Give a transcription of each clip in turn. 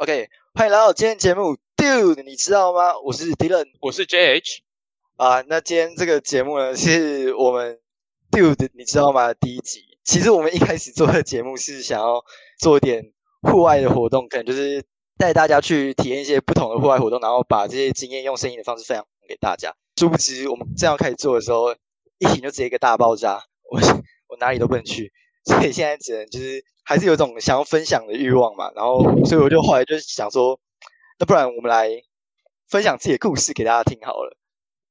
OK，欢迎来到今天节目，Dude，你知道吗？我是 Dylan 我是 JH，啊。那今天这个节目呢，是我们 Dude，你知道吗？第一集。其实我们一开始做的节目是想要做一点户外的活动，可能就是带大家去体验一些不同的户外活动，然后把这些经验用声音的方式分享给大家。殊不知，我们正要开始做的时候，疫情就直接一个大爆炸，我 我哪里都不能去，所以现在只能就是还是有种想要分享的欲望嘛。然后，所以我就后来就想说，那不然我们来分享自己的故事给大家听好了，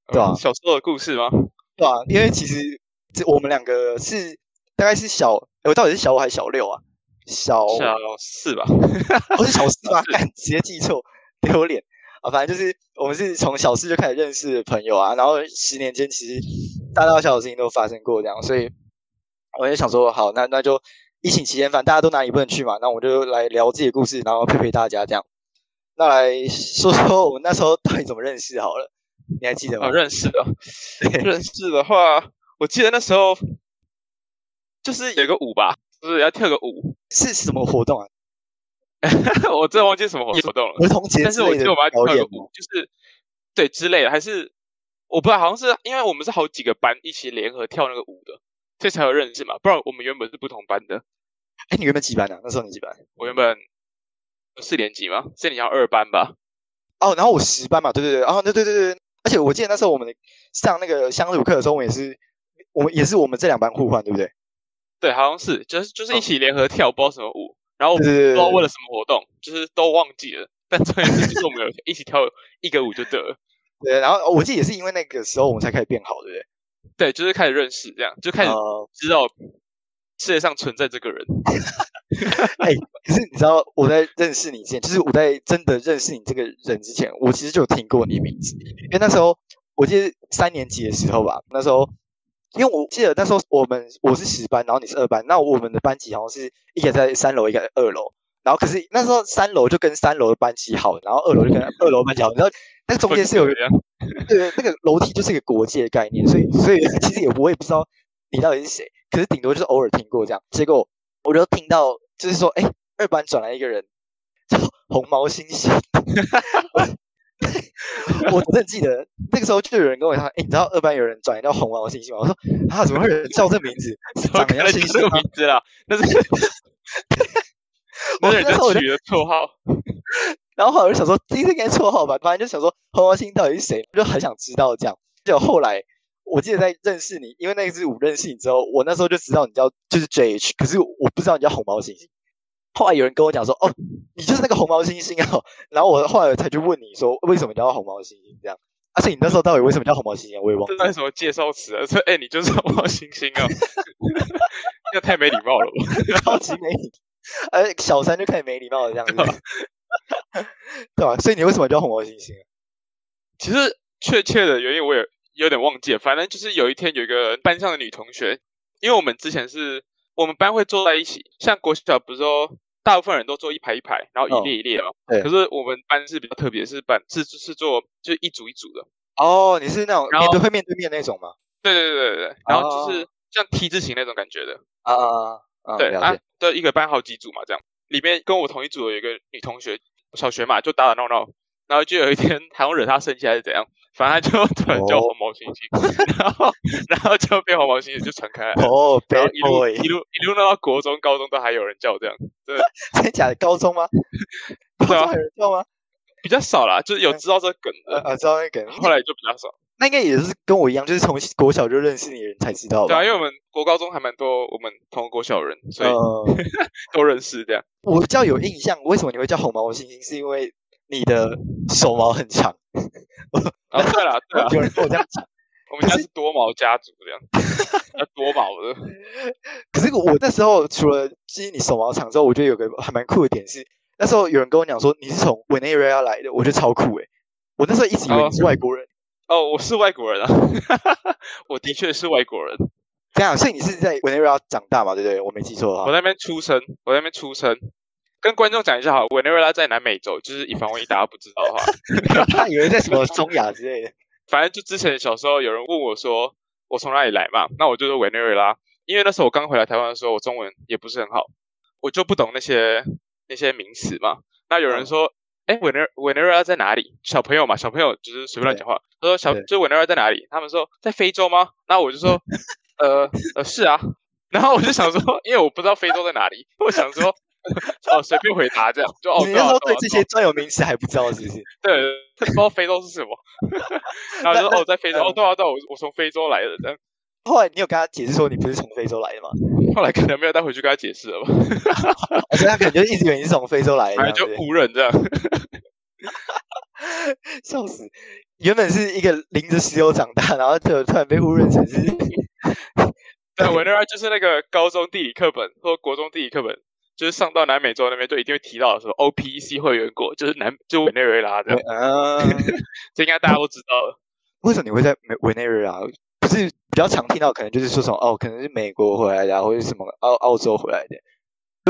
对吧？小时候的故事吗？对啊？因为其实这我们两个是大概是小，我到底是小五还是小六啊？小小四吧，我是小四吗？敢直接记错，丢脸啊！反正就是我们是从小四就开始认识的朋友啊，然后十年间其实大大小小的事情都发生过这样，所以我也想说，好，那那就疫情期间，反正大家都哪里不能去嘛，那我就来聊自己的故事，然后陪陪大家这样。那来说说我们那时候到底怎么认识好了，你还记得吗？啊，认识的，对认识的话，我记得那时候就是有个舞吧，就是要跳个舞，是什么活动啊？我真的忘记什么活动了，儿童节但是我记得我们跳个舞，就是对之类的，还是我不知道，好像是因为我们是好几个班一起联合跳那个舞的，所以才有认识嘛，不然我们原本是不同班的，哎，你原本几班啊？那时候你几班？我原本四年级嘛，四年级好像二班吧，哦，然后我十班嘛，对对对，然哦，对对对对，而且我记得那时候我们上那个乡土课的时候，我们也是，我们也是我们这两班互换，对不对？对，好像是，就是就是一起联合跳，不知道什么舞，然后不知道为了什么活动，就是都忘记了。但重点是，就是我们有一起跳一个舞就得了。对，然后哦我记得也是因为那个时候我们才开始变好，对不对？对，就是开始认识，这样就开始呃，知道世界上存在这个人。哎，可是你知道我在认识你之前，就是我在真的认识你这个人之前，我其实就有听过你的名字，因为那时候我记得三年级的时候吧，那时候。因为我记得那时候我们我是十班，然后你是二班，那我们的班级好像是一个在三楼，一个在二楼，然后可是那时候三楼就跟三楼的班级好，然后二楼就跟二楼班级好，然后那中间是有 对，那个楼梯就是一个国界的概念，所以 所以 其实也我也不知道你到底是谁，可是顶多就是偶尔听过这样。结果我就听到就是说，哎，二班转来一个人叫红毛猩猩，我真的记得那个时候就有人跟我说，哎，你知道二班有人转来叫红毛猩猩吗？我说啊，怎么会有人叫这名字？怎么长得像可能是这个猩猩？名字啦？那是我那是人那时候取的绰号。然后后来我就想说，这应该绰号吧，反正就想说红毛猩猩到底是谁，我就很想知道这样。结果后来我记得在认识你，因为那支舞认识你之后，我那时候就知道你叫就是 JH，可是我不知道你叫红毛猩猩。后来有人跟我讲说，哦，你就是那个红毛猩猩啊。然后我后来才去问你说，为什么叫红毛猩猩这样？而且你那时候到底为什么叫红毛猩猩啊？我也忘了。这算什么介绍词啊？说哎，你就是红毛猩猩啊？那太没礼貌了吧？超级没礼，呃，小三就开始没礼貌的这样子，对吧？所以你为什么叫红毛猩猩啊？其实确切的原因我也有点忘记了，反正就是有一天有一个班上的女同学，因为我们之前是我们班会坐在一起，像国小不是说大部分人都坐一排一排，然后哦一列一列嘛。对可是我们班是比较特别，是班是是做就是一组一组的。哦，你是那种面对会面对面那种吗？对对对对对，然后就是哦像 T 字形那种感觉的。啊啊啊啊！对啊对一个班好几组嘛，这样里面跟我同一组的有一个女同学，小学嘛就打打闹闹，然后就有一天 好像惹她生气还是怎样，反正她就突然叫哦红毛猩猩，然后然后就被红毛猩猩就传开来了。哦然后一路一路一路闹到国中、高中都还有人叫这样，真的 假的？高中吗？高中还有人叫吗？比较少啦，就是有知道这梗呃，知道那梗，后来就比较少。那应该也是跟我一样，就是从国小就认识你的人才知道吧对啊，？因为我们国高中还蛮多我们同个国小人，所以呃，都认识这样。我比较有印象，为什么你会叫红毛猩猩？是因为你的手毛很长。啊，对了 对了，有人跟我这样讲，我们家是多毛家族这样，要多毛的。可是我那时候除了记忆你手毛长之后，我觉得有个还蛮酷的点是，那时候有人跟我讲说你是从委内瑞拉来的，我觉得超酷诶。我那时候一直以为你是外国人，哦，我是外国人啊，我的确是外国人。这样，所以你是在委内瑞拉长大嘛？对不对？我没记错的话。我那边出生，我那边出生。跟观众讲一下好，委内瑞拉在南美洲，就是以防万一大家不知道的话，他以为在什么中亚之类的。反正就之前小时候有人问我说我从哪里来嘛，那我就说委内瑞拉，因为那时候我刚回来台湾的时候，我中文也不是很好，我就不懂那些那些名词嘛，那有人说，哎，委内委内瑞拉在哪里？小朋友嘛，小朋友就是随便乱讲话。他说小就委内瑞拉在哪里？他们说在非洲吗？那我就说，呃呃是啊。然后我就想说，因为我不知道非洲在哪里，我想说。哦，随便回答这样就哦。你那时候对这些专有名词还不知道是不是？对，不知道非洲是什么。然后就说哦，在非洲哦，对啊，对啊，我我从非洲来的。这样。后来你有跟他解释说你不是从非洲来的吗？后来可能没有带回去跟他解释了吧。所以他可能就一直以为你是从非洲来的，就误认这样。笑死！原本是一个淋着石油长大，然后就突然被误认成是。对，委内瑞拉就是那个高中地理课本或国中地理课本。就是上到南美洲那边，就一定会提到的时候，OPEC 会员国就是南就委内瑞拉的，这应该大家都知道了。为什么你会在美委内瑞拉？不是比较常听到，可能就是说什么哦，可能是美国回来的，或者什么澳澳洲回来的。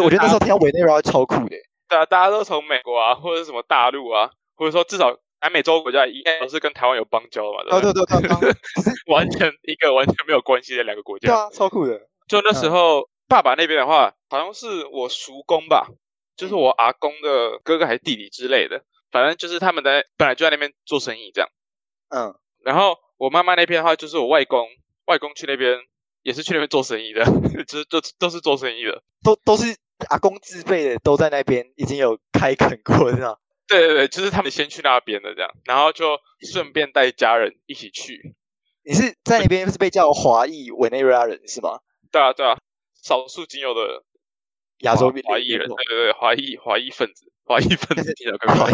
我觉得那时候听到委内瑞拉超酷的。对啊，大家都从美国啊，或者什么大陆啊，或者说至少南美洲国家应该都是跟台湾有邦交嘛。对对对对，完全一个完全没有关系的两个国家。对啊，超酷的。就那时候。爸爸那边的话，好像是我叔公吧，就是我阿公的哥哥还是弟弟之类的，反正就是他们在本来就在那边做生意这样。嗯，然后我妈妈那边的话，就是我外公，外公去那边也是去那边做生意的，就是都都是做生意的，都都是阿公自备的，都在那边已经有开垦过，这样。对对对，就是他们先去那边的这样，然后就顺便带家人一起去。你是在那边是被叫华裔委内瑞拉人是吗？对啊对啊。少数仅有的亚洲华裔人，对对对，华裔华裔分子，华裔分子 听到更快。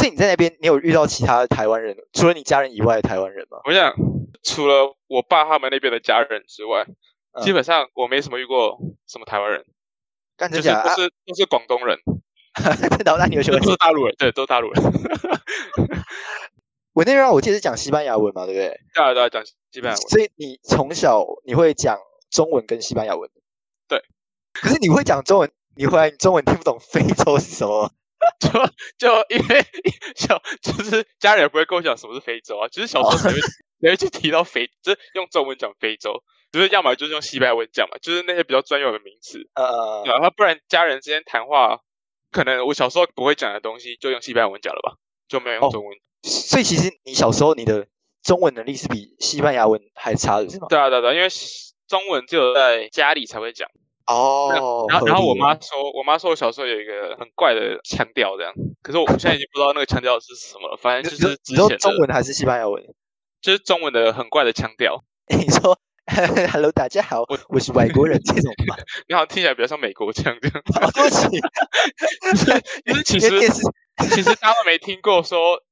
所以你在那边，你有遇到其他的台湾人，除了你家人以外的台湾人吗？我想，除了我爸他们那边的家人之外，基本上我没什么遇过什么台湾人，就是都是都是广东人。然后那你有什么？都是大陆人，对，都是大陆人。委内瑞拉，我记得是讲西班牙文嘛，对不对？对啊，对啊，讲西班牙文。所以你从小你会讲。中文跟西班牙文，对。可是你会讲中文，你回来你中文听不懂非洲是什么？就就因为小就是家人也不会跟我讲什么是非洲啊，就是小时候才会 才会去提到非，就是用中文讲非洲，就是要么就是用西班牙文讲嘛，就是那些比较专有的名词。呃，然后不然家人之间谈话，可能我小时候不会讲的东西，就用西班牙文讲了吧，就没有用中文。所以其实你小时候你的中文能力是比西班牙文还差的是吗？对啊，对啊，因为。中文只有在家里才会讲哦，然后然后我妈说，我妈说我小时候有一个很怪的腔调，这样。可是我现在已经不知道那个腔调是什么了，反正就是之前中文还是西班牙文，就是中文的很怪的腔调。你说 “Hello，大家好，我我是外国人”这种吗？你好像听起来比较像美国腔这样。对不起，因为其实其实大家都没听过说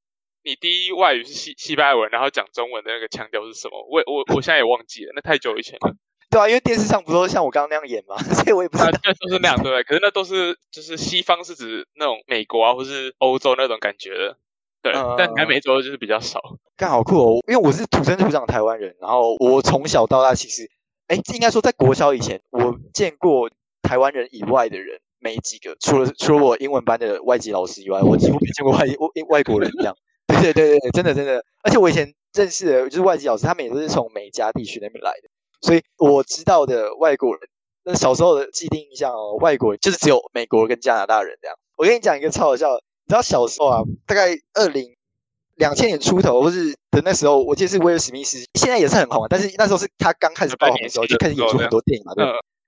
你第一外语是西西班牙文，然后讲中文的那个腔调是什么？我我我现在也忘记了，那太久以前了。对啊，因为电视上不都像我刚刚那样演嘛，所以我也不知道。那都是那样对，可是那都是就是西方是指那种美国啊，或是欧洲那种感觉的，对。但南美洲就是比较少。刚好酷哦，因为我是土生土长台湾人，然后我从小到大其实，哎，应该说在国小以前，我见过台湾人以外的人没几个，除了除了我英文班的外籍老师以外，我几乎没见过外外外国人这样。对对对对，真的真的，而且我以前认识的就是外籍老师，他们也都是从美加地区那边来的。所以我知道的外国人，那小时候的既定印象哦，外国人就是只有美国跟加拿大人这样。我跟你讲一个超好笑，你知道小时候啊，大概二零两千年出头或是的那时候，我记得是威尔史密斯，现在也是很红，但是那时候是他刚开始爆红的时候，就开始演出很多电影嘛，对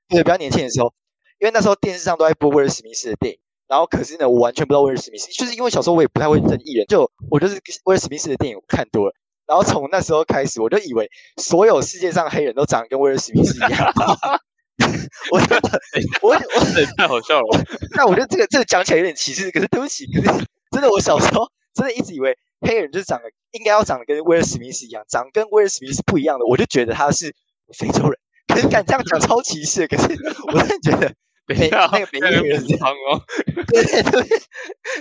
对，比较年轻的时候，因为那时候电视上都在播威尔史密斯的电影，然后可是呢，我完全不知道威尔史密斯，就是因为小时候我也不太会认艺人，就我就是威尔史密斯的电影我看多了。然后从那时候开始，我就以为所有世界上黑人都长得跟威尔史密斯一样。我我我太好笑了。那我觉得这个这个讲起来有点歧视，可是对不起，可是真的，我小时候真的一直以为黑人就是长得应该要长得跟威尔史密斯一样，长跟威尔史密斯不一样的，我就觉得他是非洲人。可是敢这样讲超歧视，可是我真的觉得。美那个美女人汤哦，对对对，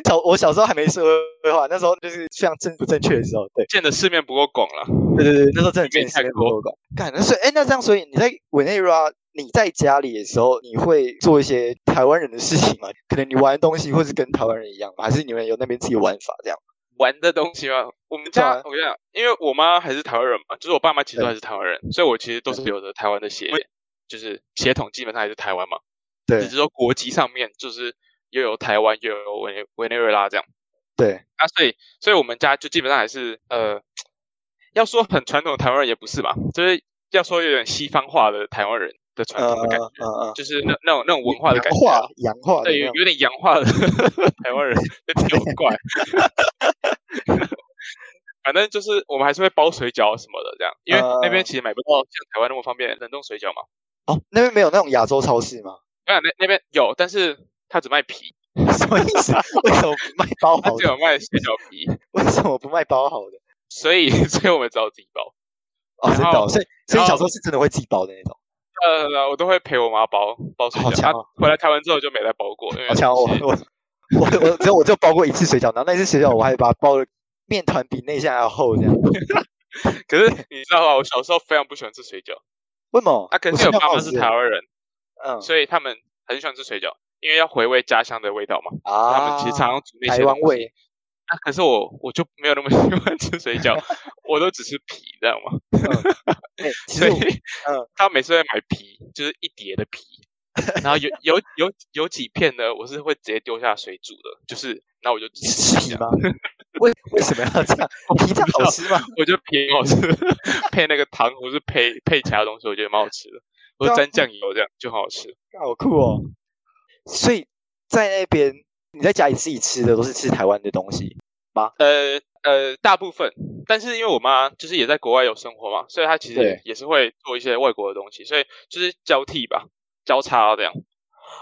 小我小时候还没社会化，那时候就是非常正不正确的时候，对，见的世面不够广了，对对对，那时候真的见世面不够广。干，那所以哎，那这样，所以你在委内瑞拉，你在家里的时候，你会做一些台湾人的事情吗？可能你玩东西，或是跟台湾人一样，还是你们有那边自己玩法这样？玩的东西吗？我们家我跟你讲，因为我妈还是台湾人嘛，就是我爸妈其实还是台湾人，所以我其实都是有着台湾的血，就是血统基本上还是台湾嘛。只是说国籍上面就是又有台湾，又有委委内瑞拉这样。对，啊，所以所以我们家就基本上还是呃，要说很传统的台湾人也不是吧，就是要说有点西方化的台湾人的传统的感觉，嗯嗯，就是那那种那种文化的感觉，化洋化，对，有有点洋化的 台湾人，就挺怪。反正就是我们还是会包水饺什么的这样，因为那边其实买不到像台湾那么方便冷冻水饺嘛。哦，那边没有那种亚洲超市吗？没有，那那边有，但是他只卖皮。什么意思？为什么不卖包好？他只有卖水饺皮。为什么不卖包好的？所以，所以我们只好自己包。哦，真的。所以，所以小时候是真的会自己包的那种。呃，我都会陪我妈包包水饺。他回来台湾之后就没再包过。好强！我我我我只有我就包过一次水饺，然后那次水饺我还把它包的面团比内馅还要厚这样。可是你知道吗？我小时候非常不喜欢吃水饺。为什么？啊，可是我爸妈是台湾人，嗯，所以他们很喜欢吃水饺。因为要回味家乡的味道嘛，啊，他们其实常常煮那些台湾味。啊，可是我我就没有那么喜欢吃水饺，我都只吃皮，知道吗？所以，嗯，他每次会买皮，就是一叠的皮，然后有有有有几片呢，我是会直接丢下水煮的，就是，然后我就吃皮吗？为为什么要这样？皮这样好吃吗？我觉得皮很好吃，配那个糖或是配配其他东西，我觉得蛮好吃的，或者沾酱油这样就很好吃。好酷哦！所以在那边，你在家里自己吃的都是吃台湾的东西吗？呃呃，大部分。但是因为我妈就是也在国外有生活嘛，所以她其实也是会做一些外国的东西，所以就是交替吧，交叉这样。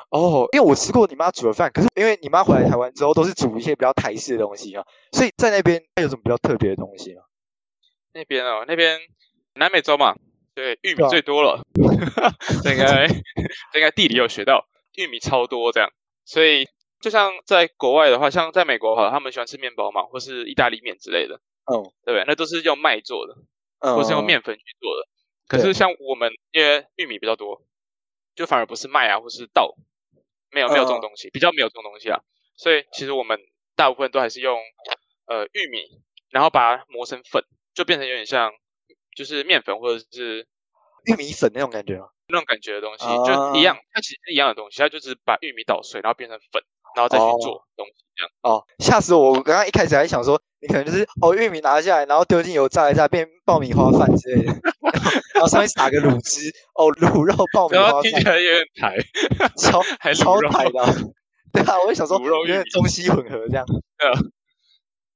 哦，因为我吃过你妈煮的饭，可是因为你妈回来台湾之后都是煮一些比较台式的东西啊，所以在那边有什么比较特别的东西吗？那边哦，那边南美洲嘛，对，玉米最多了，这应该这应该地理有学到。玉米超多这样，所以就像在国外的话，像在美国哈，他们喜欢吃面包嘛，或是意大利面之类的，嗯，对不对？那都是用麦做的，嗯，或是用面粉去做的。可是像我们因为玉米比较多，就反而不是麦啊，或是稻，没有没有这种东西，比较没有这种东西啊。所以其实我们大部分都还是用呃玉米，然后把它磨成粉，就变成有点像就是面粉或者是玉米粉那种感觉吗？那种感觉的东西就一样，它其实是一样的东西，它就是把玉米捣碎，然后变成粉，然后再去做东西这样。哦，吓死我！我刚刚一开始还想说，你可能就是哦，玉米拿下来，然后丢进油炸一炸，变爆米花饭之类的，然后上面撒个卤汁，哦，卤肉爆米花饭，听起来有点台，超还超台的。对啊，我就想说，因为中西混合这样。嗯，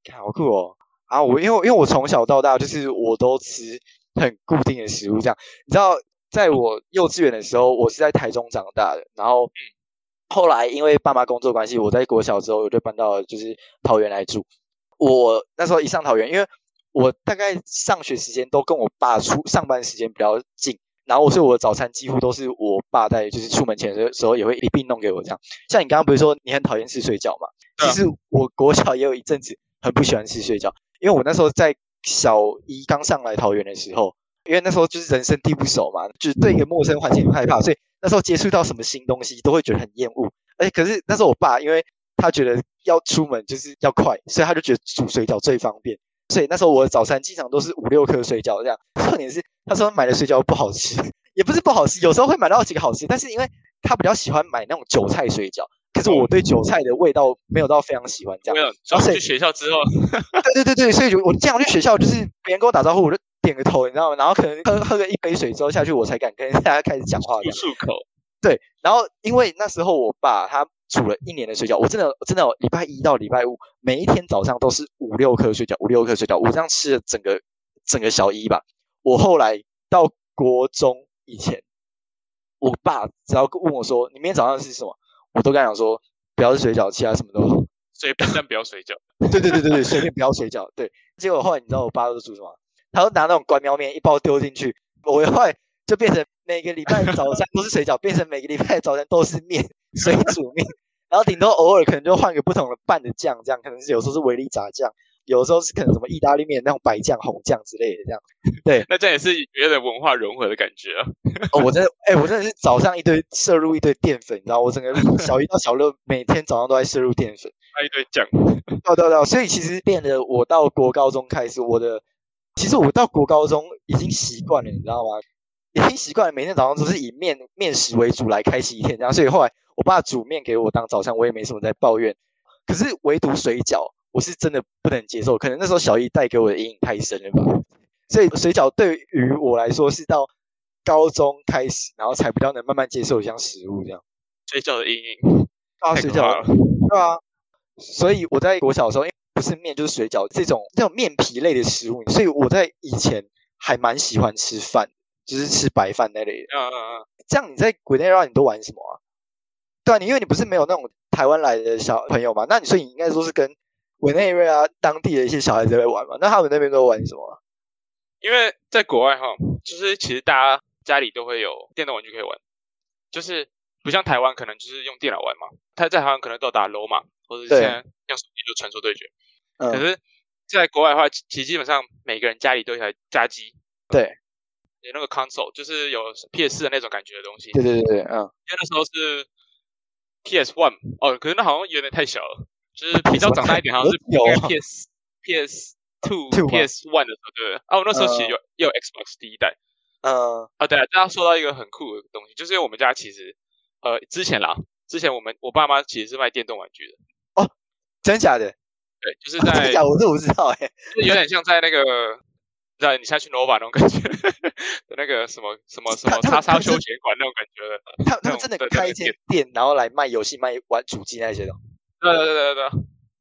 看好酷哦！啊，我因为因为我从小到大就是我都吃很固定的食物，这样你知道。在我幼稚园的时候，我是在台中长大的。然后后来因为爸妈工作关系，我在国小之后我就搬到就是桃园来住。我那时候一上桃园，因为我大概上学时间都跟我爸出上班时间比较近，然后所以我的早餐几乎都是我爸在就是出门前的时候也会一并弄给我这样。像你刚刚不是说你很讨厌吃水饺嘛？其实我国小也有一阵子很不喜欢吃水饺，因为我那时候在小一刚上来桃园的时候。因为那时候就是人生地不熟嘛，就是对一个陌生环境很害怕，所以那时候接触到什么新东西都会觉得很厌恶。而且可是那时候我爸，因为他觉得要出门就是要快，所以他就觉得煮水饺最方便。所以那时候我的早餐经常都是五六颗水饺这样。重点是他说买的水饺不好吃，也不是不好吃，有时候会买到几个好吃，但是因为他比较喜欢买那种韭菜水饺，可是我对韭菜的味道没有到非常喜欢这样。没有，然后去学校之后，对对对对，所以就我这样去学校，就是别人跟我打招呼，我就。点个头，你知道吗？然后可能喝喝个一杯水之后下去，我才敢跟大家开始讲话。漱口。对，然后因为那时候我爸他煮了一年的水饺，我真的真的礼拜一到礼拜五每一天早上都是五六颗水饺，五六颗水饺，我这样吃了整个整个小一吧。我后来到国中以前，我爸只要问我说你明天早上是什么，我都跟他讲说不要是水饺，其他什么都好。随便但不要水饺。对对对对对，随便不要水饺。对，结果后来你知道我爸都煮什么？他拿那种关喵面一包丢进去，我后来就变成每个礼拜早餐都是水饺，变成每个礼拜早餐都是面，水煮面，然后顶多偶尔可能就换个不同的拌的酱，这样可能是有时候是维力炸酱，有时候是可能什么意大利面那种白酱、红酱之类的这样。对，那这也是别的文化融合的感觉啊。哦，我真的，哎，我真的是早上一堆摄入一堆淀粉，你知道，我整个小一到小六每天早上都在摄入淀粉，一堆酱。对对对，所以其实变得我到国高中开始，我的。其实我到国高中已经习惯了，你知道吗？已经习惯了每天早上都是以面面食为主来开启一天，这样。所以后来我我爸煮面给我当早餐，我也没什么在抱怨。可是唯独水饺，我是真的不能接受。可能那时候小姨带给我的阴影太深了吧。所以水饺对于我来说是到高中开始，然后才比较能慢慢接受一项食物这样。水饺的阴影啊，水饺，对啊。所以我在国小的时候，因为不是面就是水饺这种这种面皮类的食物，所以我在以前还蛮喜欢吃饭，就是吃白饭那类的。嗯嗯嗯。这样你在国内让你都玩什么啊？对啊，你因为你不是没有那种台湾来的小朋友嘛，那你所以你应该说是跟委内瑞拉当地的一些小孩子在玩嘛？那他们那边都玩什么？因为在国外哈，就是其实大家家里都会有电动玩具可以玩，就是不像台湾可能就是用电脑玩嘛，他在台湾可能都打楼嘛。或者现在用手机就传说对决，可是在国外的话，其实基本上每个人家里都有台家机，对，有那个 console，就是有 PS 的那种感觉的东西。对对对对，嗯，因为那时候是 PS One，哦，可是那好像有点太小了，就是比较长大一点，好像是 PS PS Two PS One 的时候，对啊，我那时候其实有有 Xbox 第一代，嗯，啊，对啊，大家说到一个很酷的东西，就是因为我们家其实呃之前啦，之前我们我爸妈其实是卖电动玩具的。哦真假的？对，就是在真假，我都不知道哎，就有点像在那个，在你下去 Nova 那种感觉的 那个什么什么什么叉叉休闲馆那种感觉的。他他们真的开一间店，然后来卖游戏、卖玩主机那些的。对对对对对，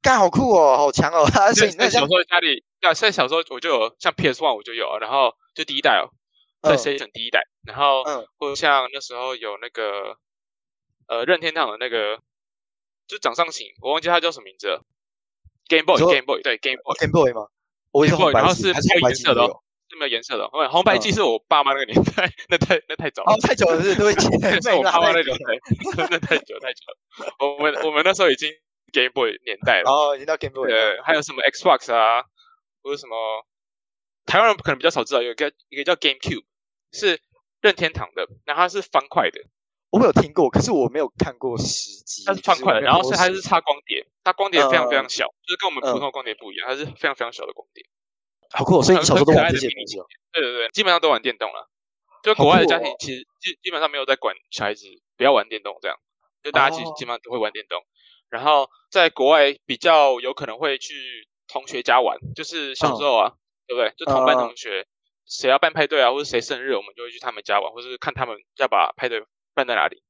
干好酷哦，好强哦！所以那小时候家里，对，在小时候我就有像 PS One 我就有，然后就第一代哦，在 Station 第一代，然后嗯，或者像那时候有那个呃任天堂的那个。就掌上型，我忘记它叫什么名字了。Game Boy，Game Boy，对，Game Boy，Game Boy 吗？Game Boy，然后是没有颜色的，是没有颜色的。红红白机是我爸妈那个年代，那太那太早了，太久了，是都会。是我爸妈那种，那太久太久了。我们我们那时候已经 Game Boy 年代了，哦，已经到 Game Boy。对，还有什么 Xbox 啊，或者什么，台湾人可能比较少知道，有一个一个叫 Game Cube，是任天堂的，那它是方块的。我有听过，可是我没有看过实际。它是方块的，然后是它是插光碟，它光碟非常非常小，就是跟我们普通的光碟不一样，它是非常非常小的光碟。好酷！所以你小时候都玩这些东西？对对对，基本上都玩电动了。就国外的家庭其实基基本上没有在管小孩子不要玩电动，这样就大家其实基本上都会玩电动。然后在国外比较有可能会去同学家玩，就是小时候啊，对不对？就同班同学谁要办派对啊，或者谁生日，我们就会去他们家玩，或者是看他们要把派对。办在哪里？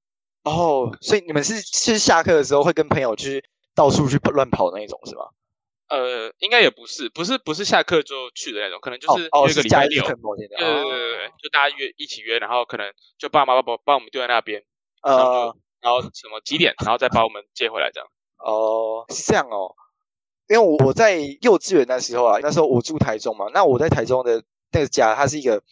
哦，所以你们是是下课的时候会跟朋友去到处去乱跑那一种是吗？呃，应该也不是，不是不是下课就去的那种，可能就是约个礼拜六，对对对对对，就大家约一起约，然后可能就爸妈把把我们丢在那边，呃，然后什么几点，然后再把我们接回来这样。哦，是这样哦，因为我我在幼稚园那时候啊，那时候我住台中嘛，那我在台中的那个家，它是一个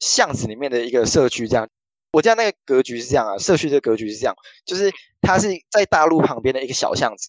巷子里面的一个社区这样。我家那个格局是这样啊，社区的格局是这样，就是它是在大路旁边的一个小巷子，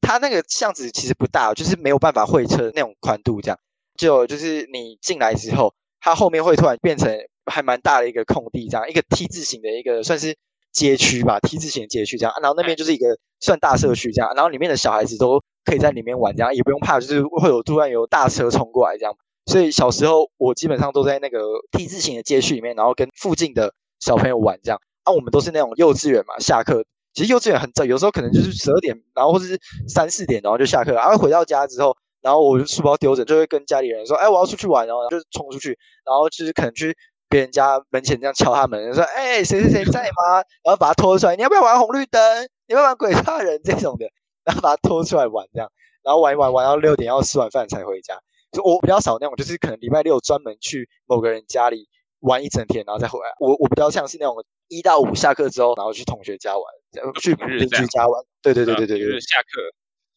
它那个巷子其实不大，就是没有办法会车那种宽度，这样就就是你进来之后，它后面会突然变成还蛮大的一个空地，这样一个 T 字形的一个算是街区吧，T 字形的街区这样，然后那边就是一个算大社区这样，然后里面的小孩子都可以在里面玩，这样也不用怕，就是会有突然有大车冲过来这样，所以小时候我基本上都在那个 T 字形的街区里面，然后跟附近的。小朋友玩这样，啊，我们都是那种幼稚园嘛，下课其实幼稚园很早，有时候可能就是十二点，然后或者是三四点，然后就下课。然后回到家之后，然后我就书包丢着，就会跟家里人说：“哎，我要出去玩。”然后就冲出去，然后就是可能去别人家门前这样敲他门，说：“哎，谁谁谁在吗？” 然后把他拖出来，你要不要玩红绿灯？你要不要玩鬼杀人这种的？然后把他拖出来玩这样，然后玩一玩，玩到六点要吃完饭才回家。就我比较少那种，就是可能礼拜六专门去某个人家里。玩一整天，然后再回来。我我比较像是那种一到五下课之后，然后去同学家玩，去邻居家玩。对对对对对对。下课。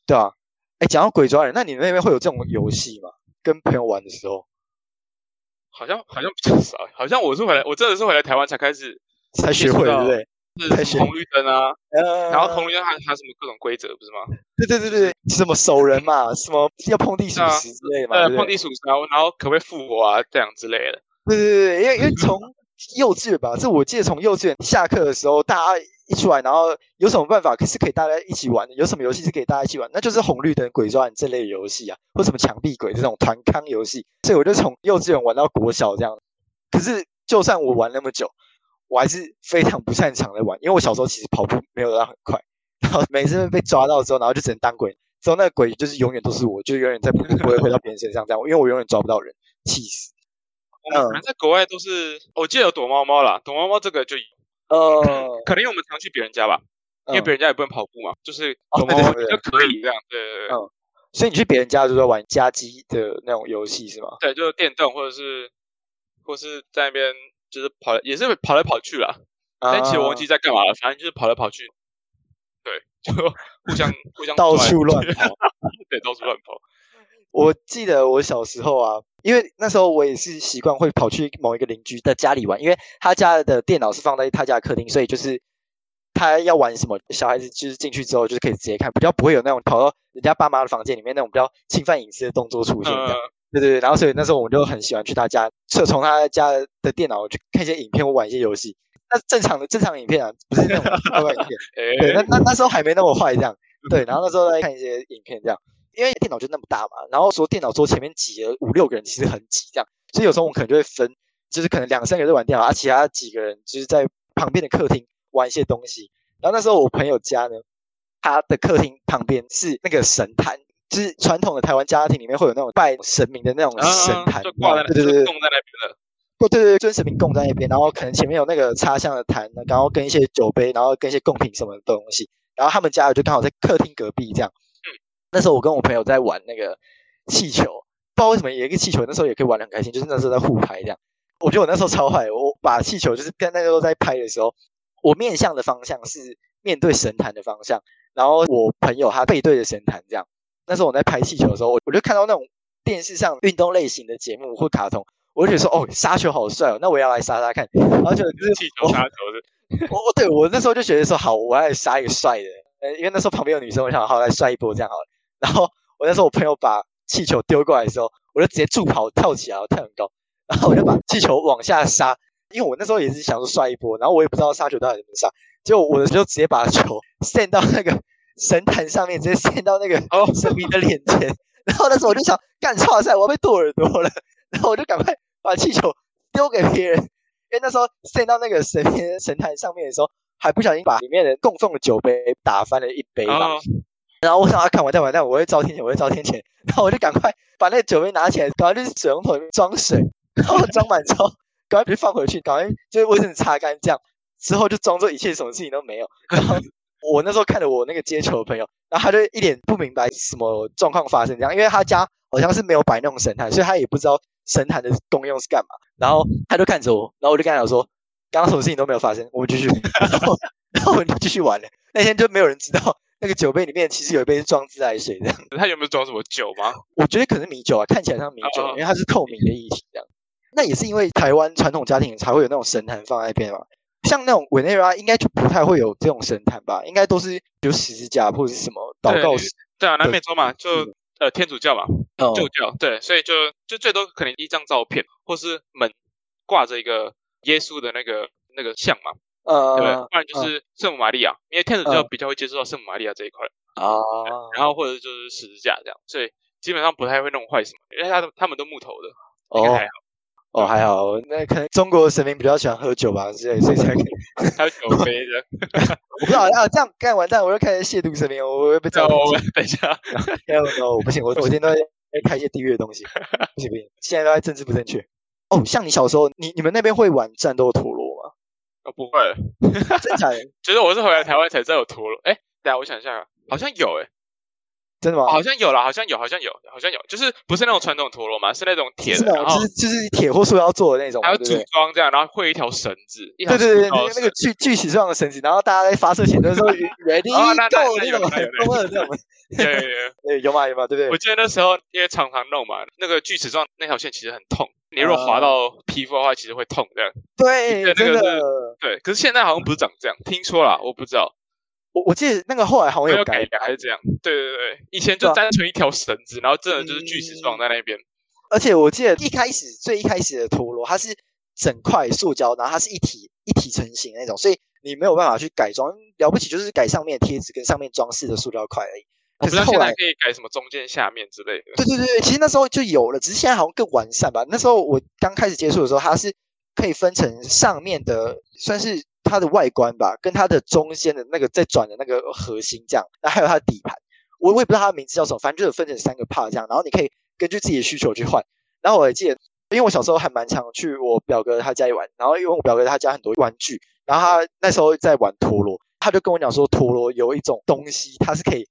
对啊。哎，讲到鬼抓人，那你们那边会有这种游戏吗？跟朋友玩的时候？好像好像比较少。好像我是回来，我真的是回来台湾才开始才学会，对不对？是红绿灯啊，然后红绿灯还还什么各种规则，不是吗？对对对对，什么守人嘛，什么要碰地属实之类的嘛，碰地属实，然后然后可不可以复活啊，这样之类的。对对对，因为因为从幼稚园吧，这我记得从幼稚园下课的时候，大家一出来，然后有什么办法可是可以大家一起玩的？有什么游戏是可以大家一起玩？那就是红绿灯、鬼抓人这类游戏啊，或什么墙壁鬼这种团康游戏。所以我就从幼稚园玩到国小这样。可是就算我玩那么久，我还是非常不擅长的玩，因为我小时候其实跑步没有到很快，然后每次被抓到之后，然后就只能当鬼，之后那个鬼就是永远都是我，就永远在不会回到别人身上这样，因为我永远抓不到人，气死。嗯，在国外都是，我记得有躲猫猫啦，躲猫猫这个就呃，可能因为我们常去别人家吧，因为别人家也不能跑步嘛，就是躲猫猫就可以这样，对对对。嗯，所以你去别人家就是玩家机的那种游戏是吗？对，就是电动或者是或是在那边就是跑，也是跑来跑去啦。但其实我忘记在干嘛了，反正就是跑来跑去。对，就互相互相到处乱跑，对，到处乱跑。我记得我小时候啊，因为那时候我也是习惯会跑去某一个邻居的家里玩，因为他家的电脑是放在他家客厅，所以就是他要玩什么，小孩子就是进去之后就是可以直接看，比较不会有那种跑到人家爸妈的房间里面那种比较侵犯隐私的动作出现。这样，对对对。然后所以那时候我们就很喜欢去他家，就从他家的电脑去看一些影片或玩一些游戏。那正常的正常影片啊，不是那种 坏影片。对，那那那时候还没那么坏这样。对，然后那时候在看一些影片这样。因为电脑就那么大嘛，然后说电脑桌前面挤了五六个人，其实很挤这样，所以有时候我们可能就会分，就是可能两三个人在玩电脑，而其他几个人就是在旁边的客厅玩一些东西。然后那时候我朋友家呢，他的客厅旁边是那个神坛，就是传统的台湾家庭里面会有那种拜神明的那种神坛，就挂在对对对，供在那边的。不，对对对，尊神明供在那边，然后可能前面有那个插香的坛，然后跟一些酒杯，然后跟一些贡品什么的东西。然后他们家就刚好在客厅隔壁这样。那时候我跟我朋友在玩那个气球，不知道为什么有一个气球，那时候也可以玩的很开心，就是那时候在互拍这样。我觉得我那时候超坏，我把气球就是跟那时候在拍的时候，我面向的方向是面对神坛的方向，然后我朋友他背对着神坛这样。那时候我在拍气球的时候，我我就看到那种电视上运动类型的节目或卡通，我就觉得说哦，杀球好帅哦，那我要来杀杀看。然后就就是气球杀球的，我我对我那时候就觉得说好，我要来杀一个帅的，呃，因为那时候旁边有女生，我想好来帅一波这样好了。然后我那时候我朋友把气球丢过来的时候，我就直接助跑跳起来，我跳很高，然后我就把气球往下杀，因为我那时候也是想说帅一波，然后我也不知道杀球到底怎么杀，结果我的就直接把球 扇到那个神坛上面，直接扇到那个神明的脸前，然后那时候我就想干超赛，我要被剁耳朵了，然后我就赶快把气球丢给别人，因为那时候扇到那个神明神坛上面的时候，还不小心把里面的供奉的酒杯打翻了一杯吧。然后我想要看完再完蛋，我会遭天谴，我会遭天谴。然后我就赶快把那个酒杯拿起来，赶快去水龙头里面装水，然后装满之后，赶快别放回去，赶快就是卫生纸擦干，这样之后就装作一切什么事情都没有。然后我那时候看着我那个接球的朋友，然后他就一脸不明白什么状况发生这样，因为他家好像是没有摆那种神坛，所以他也不知道神坛的功用是干嘛。然后他就看着我，然后我就跟他讲说，刚刚什么事情都没有发生，我们继续，然后我们就继续玩了。那天就没有人知道。那个酒杯里面其实有一杯是装自来水这样，它有没有装什么酒吗？我觉得可能米酒啊，看起来像米酒，因为它是透明的液体这样。那也是因为台湾传统家庭才会有那种神坛放在那边嘛，像那种委内瑞拉应该就不太会有这种神坛吧，应该都是有十字架或者是什么祷告石。对啊，南美洲嘛，就呃天主教嘛，旧教对，所以就就最多可能一张照片，或是门挂着一个耶稣的那个那个像嘛。呃，对，不然就是圣母玛利亚，因为天主教比较会接触到圣母玛利亚这一块啊，然后或者就是十字架这样，所以基本上不太会弄坏什么，因为他他们都木头的，哦还好，哦还好，那可能中国神明比较喜欢喝酒吧，所以所以才可以 还有酒杯的，我不知道啊，这样干完蛋我又开始亵渎神明，我会被抓。等一下，，no no，，我不行，我我今天都在开一些地狱的东西，不行不行，现在都在政治不正确。哦，像你小时候，你你们那边会玩战斗陀螺？哦，不会，真假的？就是我是回来台湾才知道有陀螺。哎，等下我想一下，好像有哎，真的吗？好像有啦，好像有，好像有，好像有，就是不是那种传统陀螺嘛，是那种铁的，然后就是就是铁或塑料做的那种，还有组装这样，然后会一条绳子，对对对，那个那个锯锯齿状的绳子，然后大家在发射前的时候 ready go 那种那种，对对有吗有吗？对不对？我记得那时候因为常常弄嘛，那个锯齿状那条线其实很痛。你如果划到皮肤的话，其实会痛这样。对，那个是对。可是现在好像不是长这样，听说啦，我不知道。我我记得那个后来好像有改良，还是这样。对对对，以前就单纯一条绳子，然后真的就是锯齿状在那边。而且我记得一开始最一开始的陀螺，它是整块塑胶，然后它是一体一体成型那种，所以你没有办法去改装。了不起就是改上面贴纸跟上面装饰的塑胶块而已。可是后来可以改什么中间、下面之类的。对对对，其实那时候就有了，只是现在好像更完善吧。那时候我刚开始接触的时候，它是可以分成上面的算是它的外观吧，跟它的中间的那个在转的那个核心这样，然后还有它的底盘，我我也不知道它的名字叫什么，反正就是分成三个 part 这样，然后你可以根据自己的需求去换。然后我还记得，因为我小时候还蛮常去我表哥他家里玩，然后因为我表哥他家很多玩具，然后他那时候在玩陀螺，他就跟我讲说陀螺有一种东西，它是可以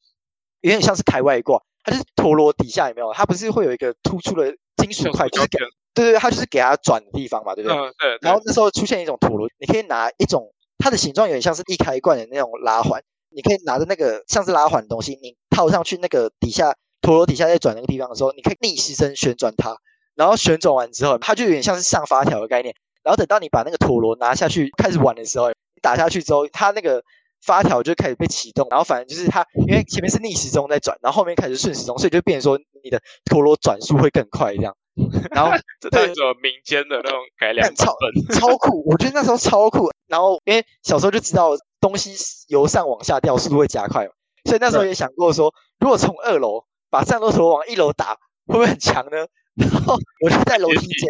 有点像是开外挂，它就是陀螺底下有没有？它不是会有一个突出的金属块，就是给对对对，它就是给它转的地方嘛，对不对？嗯，对。然后那时候出现一种陀螺，你可以拿一种它的形状有点像是易开罐的那种拉环，你可以拿着那个像是拉环的东西，你套上去那个底下陀螺底下在转那个地方的时候，你可以逆时针旋转它。然后旋转完之后，它就有点像是上发条的概念。然后等到你把那个陀螺拿下去开始玩的时候，你打下去之后，它那个发条就开始被启动。然后反正就是它，因为前面是逆时钟在转，然后后面开始顺时钟，所以就变成说你的陀螺转速会更快这样。然后 这是种民间的那种改良超超酷，我觉得那时候超酷。然后因为小时候就知道东西由上往下掉速度会加快嘛，所以那时候也想过说，如果从二楼把战斗陀螺往一楼打，会不会很强呢？然后我就在楼梯间，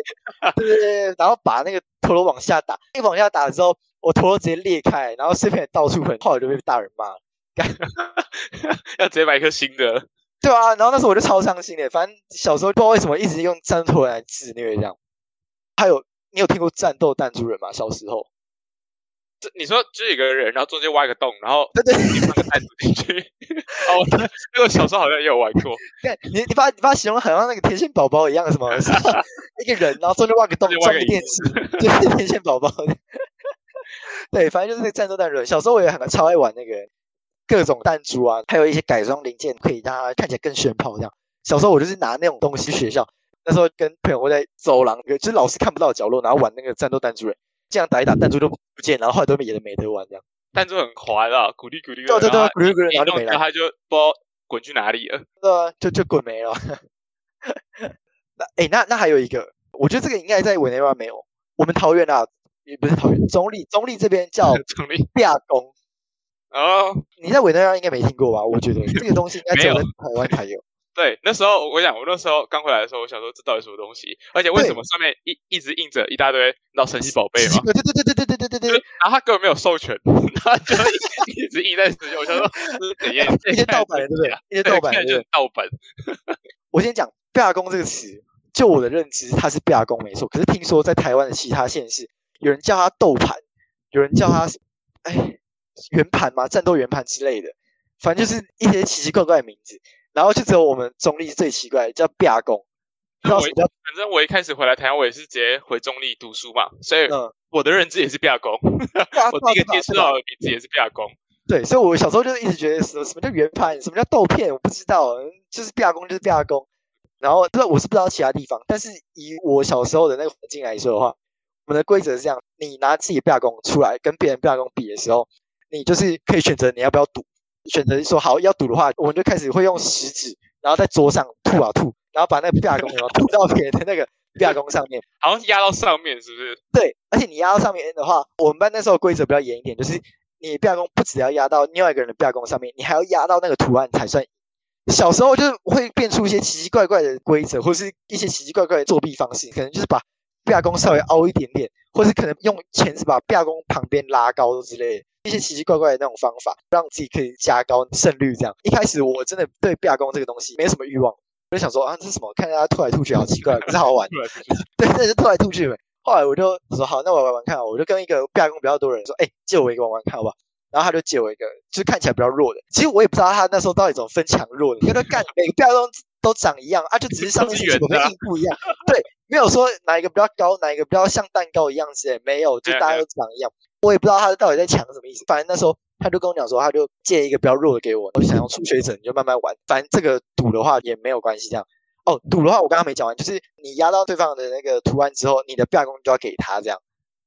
对对对，然后把那个陀螺往下打，一往下打了之后，我头直接裂开，然后碎片到处喷，后来就被大人骂了，要直接买一颗新的。对啊，然后那时候我就超伤心的，反正小时候不知道为什么一直用战斗来自虐这样。还有，你有听过战斗弹珠人吗？小时候？这你说就一个人，然后中间挖一个洞，然后对对，放个弹珠进去。哦，那个小时候好像也有玩过。你你把你把形容好像那个天线宝宝一样，什么 一个人，然后中间挖个洞，装个电池，就是天线宝宝。对，反正就是那个战斗弹人。小时候我也很超爱玩那个各种弹珠啊，还有一些改装零件，可以让它看起来更炫炮这样。小时候我就是拿那种东西学校，那时候跟朋友会在走廊，就是老师看不到的角落，然后玩那个战斗弹珠人。这样打一打弹珠都不见，然后后来都没也没得玩这样。弹珠很滑的，鼓励鼓励，对对对，鼓励鼓励，然后就没了，他就不知道滚去哪里了。对啊，就就滚没了。那哎，那那还有一个，我觉得这个应该在委内瑞拉没有。我们桃园啊，也不是桃园，中立中立这边叫 中立亚公。哦，你在委内瑞拉应该没听过吧？我觉得这个东西应该只有在台湾才有。对，那时候我讲，我那时候刚回来的时候，我想说这到底什么东西？而且为什么上面一一直印着一大堆老神奇宝贝嘛？对对对对对对对对对。然后他根本没有授权，他就一直印在使用。我想说这是怎样？一些盗版，对不对？一些盗版就是盗版。我先讲“亚工”这个词，就我的认知，它是“亚工”没错。可是听说在台湾的其他县市，有人叫它“斗盘”，有人叫它“哎圆盘”嘛，“战斗圆盘”之类的，反正就是一些奇奇怪怪的名字。然后就只有我们中立最奇怪，叫毕亚工。我反正我一开始回来台湾，我也是直接回中立读书嘛，所以我的认知也是毕亚公。我第一个接触到的名字也是毕亚工。对，所以我小时候就一直觉得什么什么叫圆盘，什么叫豆片，我不知道，就是毕亚公就是毕亚公。然后不知道我是不知道其他地方，但是以我小时候的那个环境来说的话，我们的规则是这样：你拿自己毕亚工出来跟别人毕亚工比的时候，你就是可以选择你要不要赌。选择说好要赌的话，我们就开始会用食指，然后在桌上吐啊吐，然后把那个亚弓吐到别人的那个亚弓上面，好像压到上面，是不是？对，而且你压到上面的话，我们班那时候规则比较严一点，就是你亚弓不只要压到另外一个人的亚弓上面，你还要压到那个图案才算。小时候就是会变出一些奇奇怪怪的规则，或是一些奇奇怪怪的作弊方式，可能就是把亚弓稍微凹一点点，或是可能用钳子把亚弓旁边拉高之类的。一些奇奇怪怪的那种方法，让自己可以加高胜率。这样一开始我真的对毕亚弓这个东西没什么欲望，我就想说啊，这是什么？看大家吐来吐去，好奇怪，可是好玩。对，真的是吐来吐去呗。后来我就说好，那我玩玩看。我就跟一个毕亚弓比较多人说，哎，借我一个玩玩看，好不好？然后他就借我一个，就是看起来比较弱的。其实我也不知道他那时候到底怎么分强弱的，因为他干每个毕亚弓都长一样啊，就只是上面几个硬不一样。对，没有说哪一个比较高，哪一个比较像蛋糕一样之类，没有，就大家都长一样。我也不知道他到底在抢什么意思，反正那时候他就跟我讲说，他就借一个比较弱的给我，我就想用初学者你就慢慢玩，反正这个赌的话也没有关系。这样哦，赌的话我刚刚没讲完，就是你压到对方的那个图案之后，你的亚弓就要给他这样。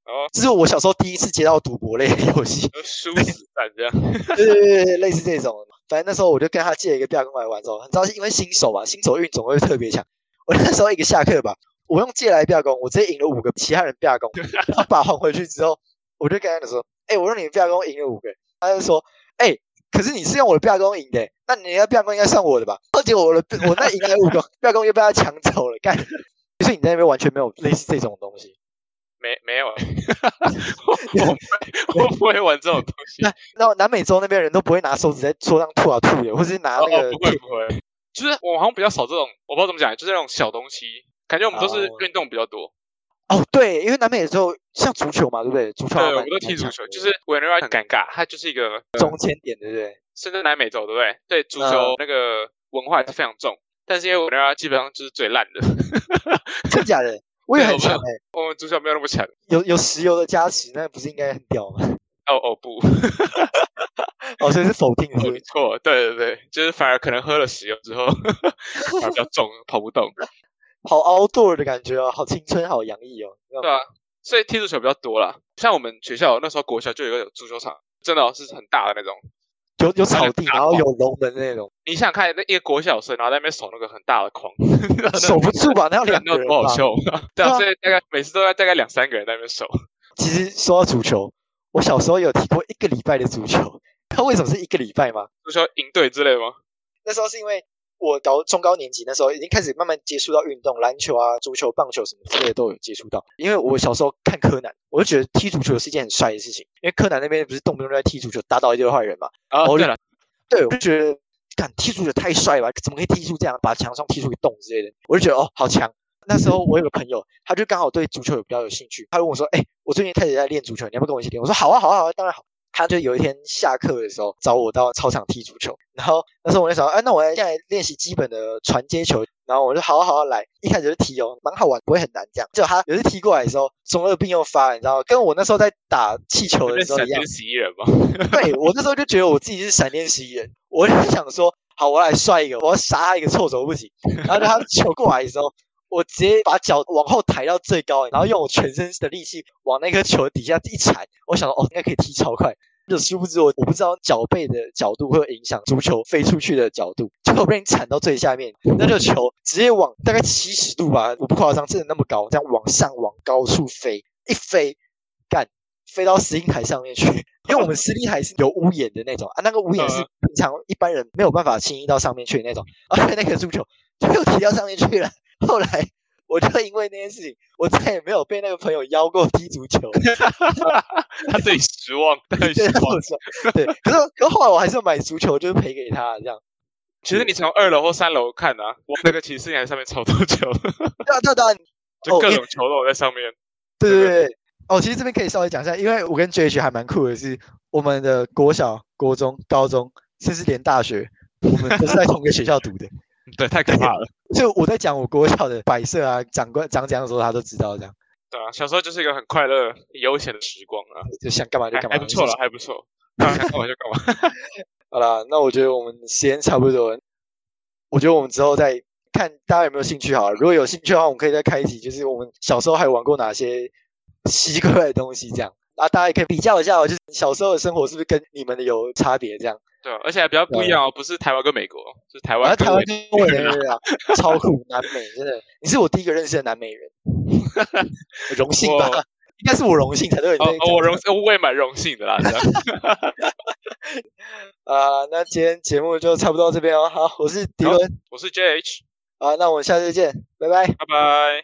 哦，这是我小时候第一次接到赌博类的游戏，输死战这样。对对对对，类似这种。反正那时候我就跟他借一个亚弓来玩之后，很着急，因为新手嘛，新手运总会特别强。我那时候一个下课吧，我用借来亚弓，我直接赢了五个其他人亚弓，他把还回去之后。我就跟他说：“哎，我用你的亚弓赢了五个。”他就说：“哎，可是你是用我的亚弓赢的，那你的亚弓应该算我的吧？”结果我的我那赢了五个 亚弓又被他抢走了，干！所以你在那边完全没有类似这种东西，没没有，我我不会玩这种东西。那那南美洲那边人都不会拿手指在桌上吐啊吐的，或是拿那个不会不会，就是我好像比较少这种，我不知道怎么讲，就是那种小东西，感觉我们都是运动比较多。哦，对，因为南美洲像足球嘛，对不对？足球对，我们都踢足球，就是委内瑞拉很尴尬，它就是一个中间点，对不对？甚至南美洲，对不对？对，足球那个文化是非常重，但是因为委内瑞拉基本上就是最烂的，真假的？我也很 强哎，我们足球没有那么强，有有石油的加持，那不是应该很屌吗？哦哦不，哦所以是否定的，没错，对对对，就是反而可能喝了石油之后，反而比较重，跑不动，好 outdoor 的感觉哦，好青春，好洋溢哦，对啊，所以踢足球比较多啦。像我们学校那时候国小就有一个足球场，真的是很大的那种。有有草地，然后有龙门那种。你想看那一个国小生，然后在那边守那个很大的框，守不住吧？那要两个人 不好 笑。对啊，所以大概每次都要大概两三个人在那边守。其实说到足球，我小时候有踢过一个礼拜的足球。他为什么是一个礼拜吗？足球营队之类吗？那时候是因为。我到中高年级那时候已经开始慢慢接触到运动，篮球啊、足球、棒球什么之类的都有接触到。因为我小时候看柯南，我就觉得踢足球是一件很帅的事情。因为柯南那边不是动不动就在踢足球，打倒一堆坏人嘛。啊，对了，对，我就觉得，敢踢足球太帅了，怎么可以踢出这样，把墙上踢出一个洞之类的？我就觉得哦，好强。那时候我有个朋友，他就刚好对足球有比较有兴趣，他问我说：“哎，我最近开始在练足球，你要不要跟我一起练？”我说：“好啊，好啊，好啊，当然好。”他就有一天下课的时候找我到操场踢足球，然后那时候我就想，哎，那我来现在练习基本的传接球，然后我就好好好来，一开始就踢哦，蛮好玩，不会很难这样。结果他有次踢过来的时候，中二病又发，你知道吗？跟我那时候在打气球的时候一样。闪电十一人吗？对我那时候就觉得我自己是闪电十一人，我就想说，好，我来帅一个，我要杀他一个措手不及。然后他球过来的时候，我直接把脚往后抬到最高，然后用我全身的力气往那颗球底下一踩，我想说，哦，应该可以踢超快。就殊不知我我不知道脚背的角度会影响足球飞出去的角度，结果被你铲到最下面，那个球直接往大概七十度吧，我不夸张，真的那么高，这样往上往高处飞，一飞干飞到石英台上面去，因为我们石英台是有屋檐的那种啊，那个屋檐是平常一般人没有办法轻易到上面去的那种，而且那个足球就又提到上面去了，后来。我就因为那件事情，我再也没有被那个朋友邀过踢足球。他对你失望，对失望。对，可是可后来我还是买足球，就是赔给他这样。其实你从二楼或三楼看啊，那个骑士台上面超多球。对啊，对啊，就各种球都在上面。对对对。哦，其实这边可以稍微讲一下，因为我跟 J H 还蛮酷的，是我们的国小、国中、高中，甚至连大学，我们都是在同一个学校读的。对，太可怕了。就我在讲我国小的摆设啊，长官长讲的时候，他都知道这样。对啊，小时候就是一个很快乐、悠闲的时光啊，就想干嘛就干嘛，还不错了，还不错。想干嘛就干嘛。好啦，那我觉得我们时间差不多，我觉得我们之后再看大家有没有兴趣好了。如果有兴趣的话，我们可以再开一集，就是我们小时候还玩过哪些奇怪的东西这样。啊，大家也可以比较一下，就是小时候的生活是不是跟你们的有差别这样。对，而且还比较不一样哦，不是台湾跟美国，是台湾。台湾跟美人啊，超酷，南美真的，你是我第一个认识的南美人，荣幸吧？应该是我荣幸才对。哦，我荣，我也蛮荣幸的啦。啊，那今天节目就差不多到这边哦。好，我是迪伦，我是 JH。啊，那我们下次见，拜拜，拜拜。